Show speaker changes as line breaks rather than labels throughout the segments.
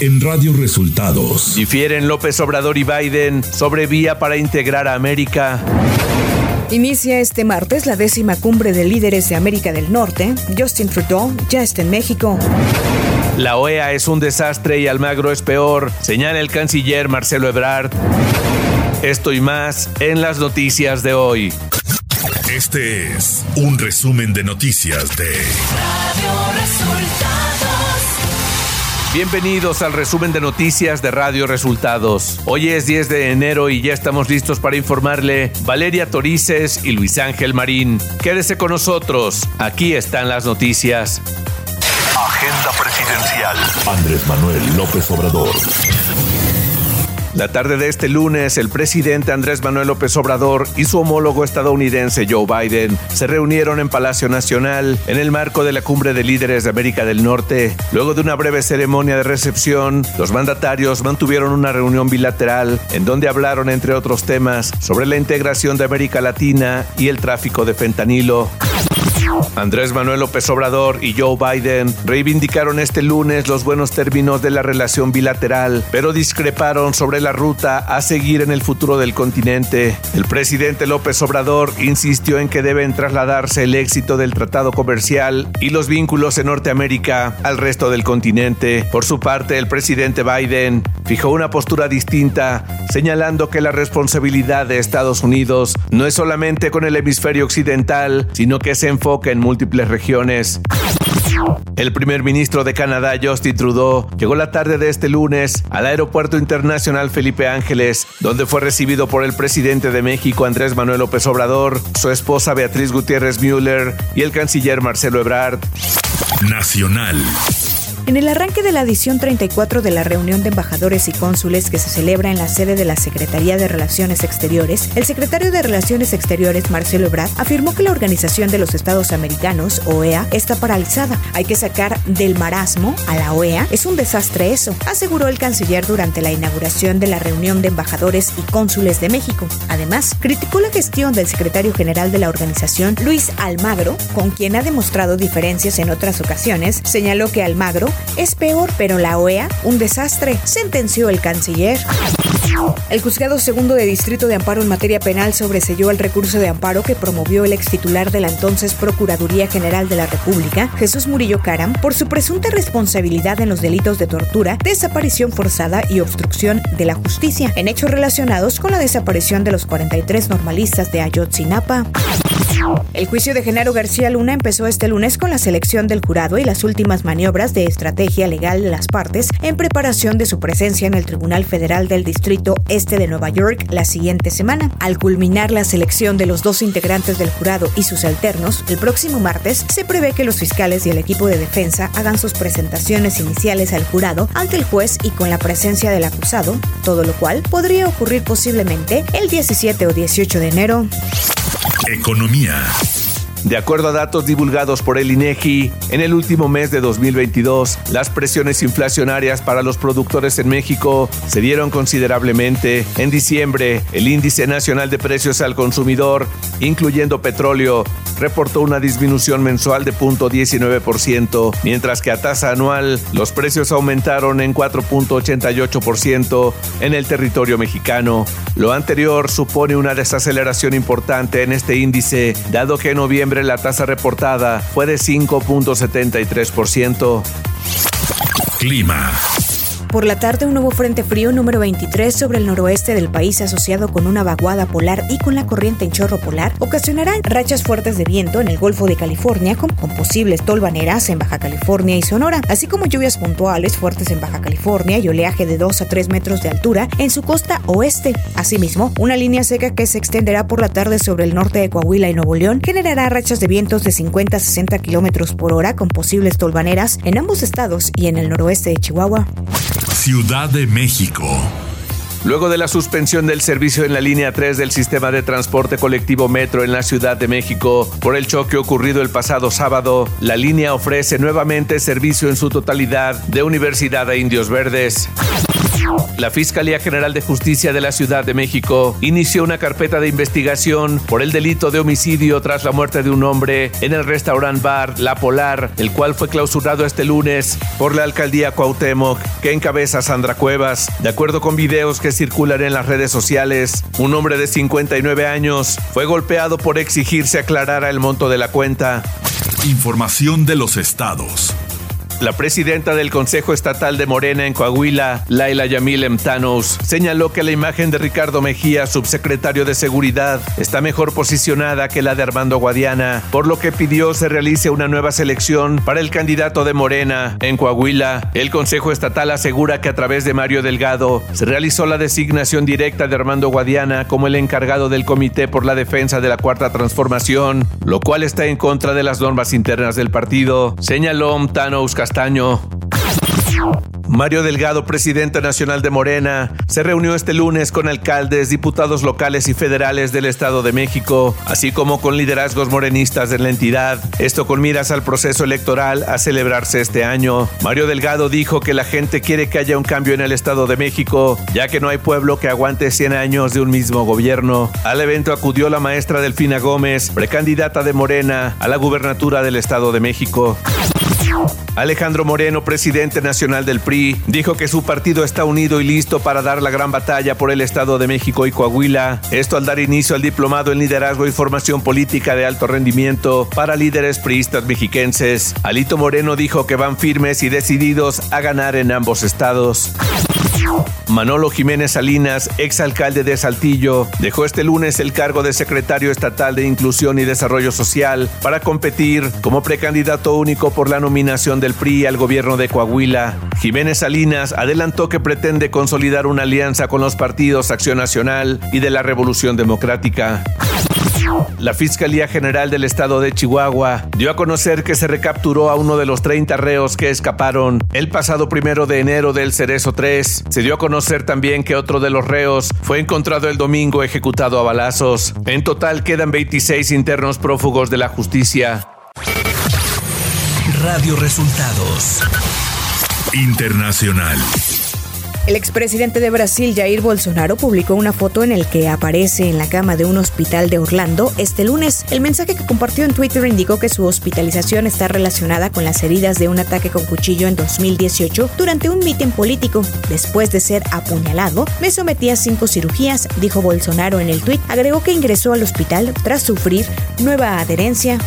en Radio Resultados.
Difieren López Obrador y Biden sobre vía para integrar a América.
Inicia este martes la décima cumbre de líderes de América del Norte. Justin Trudeau ya está en México.
La OEA es un desastre y Almagro es peor, señala el canciller Marcelo Ebrard. Esto y más en las noticias de hoy.
Este es un resumen de noticias de Radio
Resultados. Bienvenidos al resumen de noticias de Radio Resultados. Hoy es 10 de enero y ya estamos listos para informarle Valeria Torices y Luis Ángel Marín. Quédese con nosotros, aquí están las noticias.
Agenda presidencial. Andrés Manuel López Obrador.
La tarde de este lunes, el presidente Andrés Manuel López Obrador y su homólogo estadounidense Joe Biden se reunieron en Palacio Nacional en el marco de la Cumbre de Líderes de América del Norte. Luego de una breve ceremonia de recepción, los mandatarios mantuvieron una reunión bilateral en donde hablaron, entre otros temas, sobre la integración de América Latina y el tráfico de fentanilo. Andrés Manuel López Obrador y Joe Biden reivindicaron este lunes los buenos términos de la relación bilateral, pero discreparon sobre la ruta a seguir en el futuro del continente. El presidente López Obrador insistió en que deben trasladarse el éxito del tratado comercial y los vínculos en Norteamérica al resto del continente. Por su parte, el presidente Biden fijó una postura distinta, señalando que la responsabilidad de Estados Unidos no es solamente con el hemisferio occidental, sino que se enfoca en múltiples regiones. El primer ministro de Canadá, Justin Trudeau, llegó la tarde de este lunes al Aeropuerto Internacional Felipe Ángeles, donde fue recibido por el presidente de México, Andrés Manuel López Obrador, su esposa Beatriz Gutiérrez Müller y el canciller Marcelo Ebrard.
Nacional.
En el arranque de la edición 34 de la reunión de embajadores y cónsules que se celebra en la sede de la Secretaría de Relaciones Exteriores, el secretario de Relaciones Exteriores, Marcelo Ebrard, afirmó que la Organización de los Estados Americanos, OEA, está paralizada. Hay que sacar del marasmo a la OEA. Es un desastre eso, aseguró el canciller durante la inauguración de la reunión de embajadores y cónsules de México. Además, criticó la gestión del secretario general de la organización, Luis Almagro, con quien ha demostrado diferencias en otras ocasiones. Señaló que Almagro es peor, pero la OEA, un desastre, sentenció el canciller. El juzgado segundo de Distrito de Amparo en materia penal sobreselló el recurso de amparo que promovió el ex titular de la entonces Procuraduría General de la República, Jesús Murillo Caram, por su presunta responsabilidad en los delitos de tortura, desaparición forzada y obstrucción de la justicia, en hechos relacionados con la desaparición de los 43 normalistas de Ayotzinapa. El juicio de Genaro García Luna empezó este lunes con la selección del jurado y las últimas maniobras de estrategia legal de las partes en preparación de su presencia en el Tribunal Federal del Distrito Este de Nueva York la siguiente semana. Al culminar la selección de los dos integrantes del jurado y sus alternos, el próximo martes se prevé que los fiscales y el equipo de defensa hagan sus presentaciones iniciales al jurado ante el juez y con la presencia del acusado, todo lo cual podría ocurrir posiblemente el 17 o 18 de enero.
Economía.
De acuerdo a datos divulgados por el INEGI, en el último mes de 2022, las presiones inflacionarias para los productores en México se dieron considerablemente. En diciembre, el índice nacional de precios al consumidor, incluyendo petróleo, reportó una disminución mensual de 0.19%, mientras que a tasa anual los precios aumentaron en 4.88% en el territorio mexicano. Lo anterior supone una desaceleración importante en este índice, dado que en noviembre la tasa reportada fue de 5.73%.
Clima.
Por la tarde, un nuevo frente frío número 23 sobre el noroeste del país asociado con una vaguada polar y con la corriente en chorro polar ocasionará rachas fuertes de viento en el Golfo de California con, posibles tolvaneras en Baja California y Sonora, así como lluvias puntuales fuertes en Baja California y oleaje de 2 a 3 metros de altura en su costa oeste. Asimismo, una línea seca que se extenderá por la tarde sobre el norte de Coahuila y Nuevo León generará rachas de vientos de 50 a 60 kilómetros por hora con posibles tolvaneras en ambos estados y en el noroeste de Chihuahua.
Ciudad de México.
Luego de la suspensión del servicio en la línea 3 del sistema de transporte colectivo Metro en la Ciudad de México por el choque ocurrido el pasado sábado, la línea ofrece nuevamente servicio en su totalidad de Universidad a Indios Verdes. La Fiscalía General de Justicia de la Ciudad de México inició una carpeta de investigación por el delito de homicidio tras la muerte de un hombre en el restaurant bar La Polar, el cual fue clausurado este lunes por la alcaldía Cuauhtémoc, que encabeza Sandra Cuevas. De acuerdo con videos que circulan en las redes sociales, un hombre de 59 años fue golpeado por exigirse aclarara el monto de la cuenta.
Información de los estados.
La presidenta del Consejo Estatal de Morena en Coahuila, Laila Yamil Emtanos, señaló que la imagen de Ricardo Mejía, subsecretario de Seguridad, está mejor posicionada que la de Armando Guadiana, por lo que pidió se realice una nueva selección para el candidato de Morena en Coahuila. El Consejo Estatal asegura que a través de Mario Delgado se realizó la designación directa de Armando Guadiana como el encargado del Comité por la Defensa de la Cuarta Transformación, lo cual está en contra de las normas internas del partido, señaló Emtanos Mario Delgado, presidente nacional de Morena, se reunió este lunes con alcaldes, diputados locales y federales del Estado de México, así como con liderazgos morenistas de la entidad. Esto con miras al proceso electoral a celebrarse este año. Mario Delgado dijo que la gente quiere que haya un cambio en el Estado de México, ya que no hay pueblo que aguante 100 años de un mismo gobierno. Al evento acudió la maestra Delfina Gómez, precandidata de Morena a la gubernatura del Estado de México. Alejandro Moreno, presidente nacional del PRI, dijo que su partido está unido y listo para dar la gran batalla por el Estado de México y Coahuila. Esto al dar inicio al diplomado en liderazgo y formación política de alto rendimiento para líderes priistas mexiquenses. Alito Moreno dijo que van firmes y decididos a ganar en ambos estados. Manolo Jiménez Salinas, exalcalde de Saltillo, dejó este lunes el cargo de secretario estatal de Inclusión y Desarrollo Social para competir como precandidato único por la del PRI al gobierno de Coahuila. Jiménez Salinas adelantó que pretende consolidar una alianza con los partidos Acción Nacional y de la Revolución Democrática. La Fiscalía General del Estado de Chihuahua dio a conocer que se recapturó a uno de los 30 reos que escaparon el pasado primero de enero del Cerezo 3. Se dio a conocer también que otro de los reos fue encontrado el domingo ejecutado a balazos. En total quedan 26 internos prófugos de la justicia.
Radio Resultados Internacional.
El expresidente de Brasil, Jair Bolsonaro, publicó una foto en el que aparece en la cama de un hospital de Orlando este lunes. El mensaje que compartió en Twitter indicó que su hospitalización está relacionada con las heridas de un ataque con cuchillo en 2018 durante un mitin político. Después de ser apuñalado, me sometí a cinco cirugías, dijo Bolsonaro en el tuit. Agregó que ingresó al hospital tras sufrir nueva adherencia.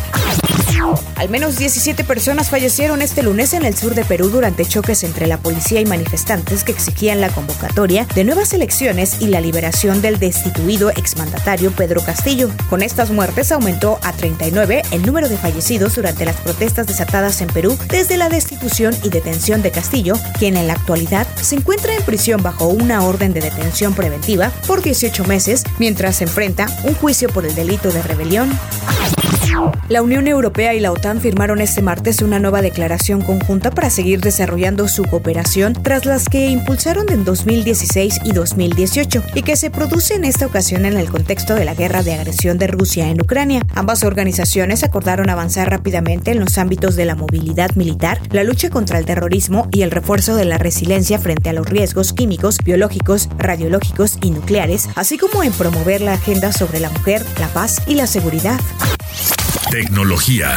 Al menos 17 personas fallecieron este lunes en el sur de Perú durante choques entre la policía y manifestantes que exigían la convocatoria de nuevas elecciones y la liberación del destituido exmandatario Pedro Castillo. Con estas muertes aumentó a 39 el número de fallecidos durante las protestas desatadas en Perú desde la destitución y detención de Castillo, quien en la actualidad se encuentra en prisión bajo una orden de detención preventiva por 18 meses mientras se enfrenta un juicio por el delito de rebelión. La Unión Europea y la OTAN firmaron este martes una nueva declaración conjunta para seguir desarrollando su cooperación tras las que impulsaron en 2016 y 2018 y que se produce en esta ocasión en el contexto de la guerra de agresión de Rusia en Ucrania. Ambas organizaciones acordaron avanzar rápidamente en los ámbitos de la movilidad militar, la lucha contra el terrorismo y el refuerzo de la resiliencia frente a los riesgos químicos, biológicos, radiológicos y nucleares, así como en promover la agenda sobre la mujer, la paz y la seguridad.
Tecnología.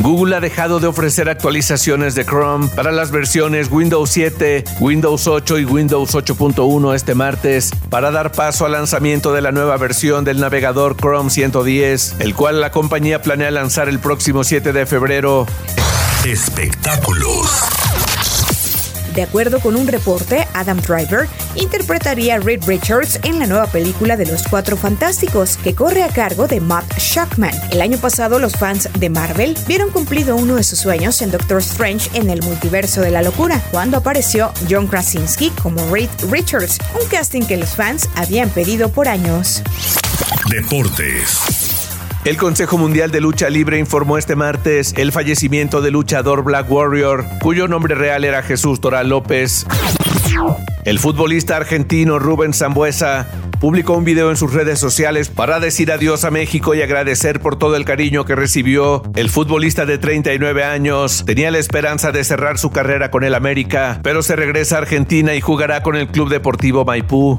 Google ha dejado de ofrecer actualizaciones de Chrome para las versiones Windows 7, Windows 8 y Windows 8.1 este martes para dar paso al lanzamiento de la nueva versión del navegador Chrome 110, el cual la compañía planea lanzar el próximo 7 de febrero.
Espectáculos.
De acuerdo con un reporte, Adam Driver interpretaría a Reed Richards en la nueva película de los Cuatro Fantásticos, que corre a cargo de Matt Shackman. El año pasado, los fans de Marvel vieron cumplido uno de sus sueños en Doctor Strange en el multiverso de la locura, cuando apareció John Krasinski como Reed Richards, un casting que los fans habían pedido por años.
Deportes.
El Consejo Mundial de Lucha Libre informó este martes el fallecimiento del luchador Black Warrior, cuyo nombre real era Jesús Toral López. El futbolista argentino Rubén Zambuesa publicó un video en sus redes sociales para decir adiós a México y agradecer por todo el cariño que recibió. El futbolista de 39 años tenía la esperanza de cerrar su carrera con el América, pero se regresa a Argentina y jugará con el Club Deportivo Maipú.